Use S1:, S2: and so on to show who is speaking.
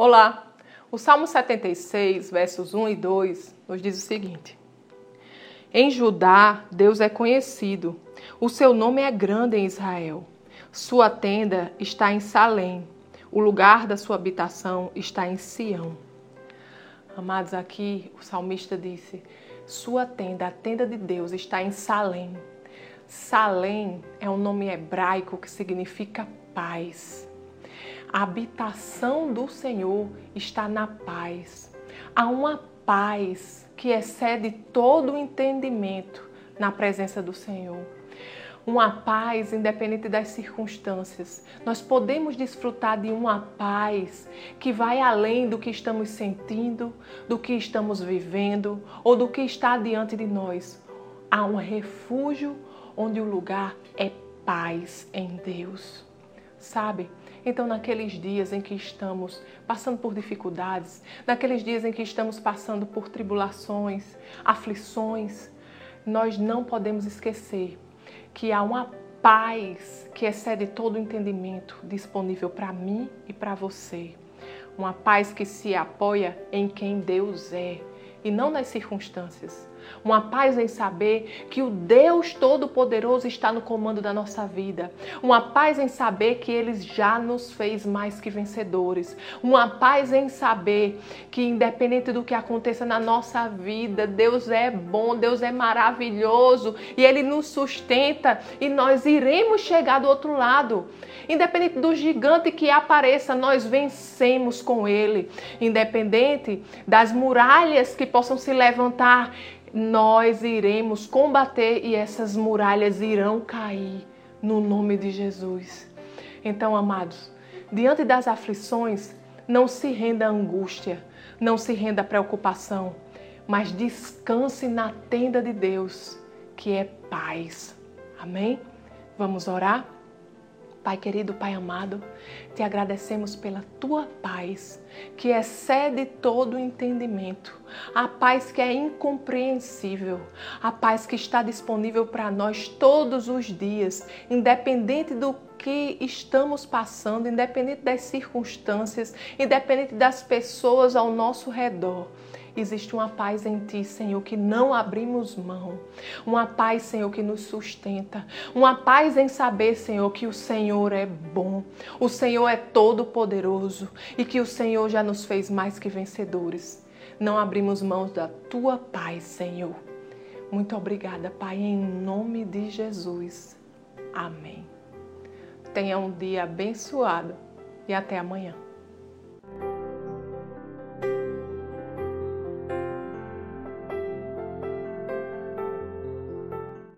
S1: Olá! O Salmo 76, versos 1 e 2, nos diz o seguinte: Em Judá, Deus é conhecido, o seu nome é grande em Israel. Sua tenda está em Salém, o lugar da sua habitação está em Sião. Amados, aqui o salmista disse: Sua tenda, a tenda de Deus, está em Salém. Salém é um nome hebraico que significa paz. A habitação do Senhor está na paz. Há uma paz que excede todo o entendimento na presença do Senhor. Uma paz independente das circunstâncias. Nós podemos desfrutar de uma paz que vai além do que estamos sentindo, do que estamos vivendo ou do que está diante de nós. Há um refúgio onde o lugar é paz em Deus. Sabe? Então, naqueles dias em que estamos passando por dificuldades, naqueles dias em que estamos passando por tribulações, aflições, nós não podemos esquecer que há uma paz que excede todo entendimento disponível para mim e para você. Uma paz que se apoia em quem Deus é e não nas circunstâncias. Uma paz em saber que o Deus Todo-Poderoso está no comando da nossa vida. Uma paz em saber que Ele já nos fez mais que vencedores. Uma paz em saber que, independente do que aconteça na nossa vida, Deus é bom, Deus é maravilhoso e Ele nos sustenta e nós iremos chegar do outro lado. Independente do gigante que apareça, nós vencemos com Ele. Independente das muralhas que possam se levantar, nós iremos combater e essas muralhas irão cair no nome de Jesus. Então, amados, diante das aflições, não se renda à angústia, não se renda à preocupação, mas descanse na tenda de Deus, que é paz. Amém? Vamos orar? Pai querido, Pai amado, te agradecemos pela tua paz, que excede todo o entendimento, a paz que é incompreensível, a paz que está disponível para nós todos os dias, independente do que estamos passando, independente das circunstâncias, independente das pessoas ao nosso redor existe uma paz em Ti, Senhor, que não abrimos mão. Uma paz, Senhor, que nos sustenta. Uma paz em saber, Senhor, que o Senhor é bom. O Senhor é todo-poderoso e que o Senhor já nos fez mais que vencedores. Não abrimos mãos da Tua paz, Senhor. Muito obrigada, Pai, em nome de Jesus. Amém. Tenha um dia abençoado e até amanhã.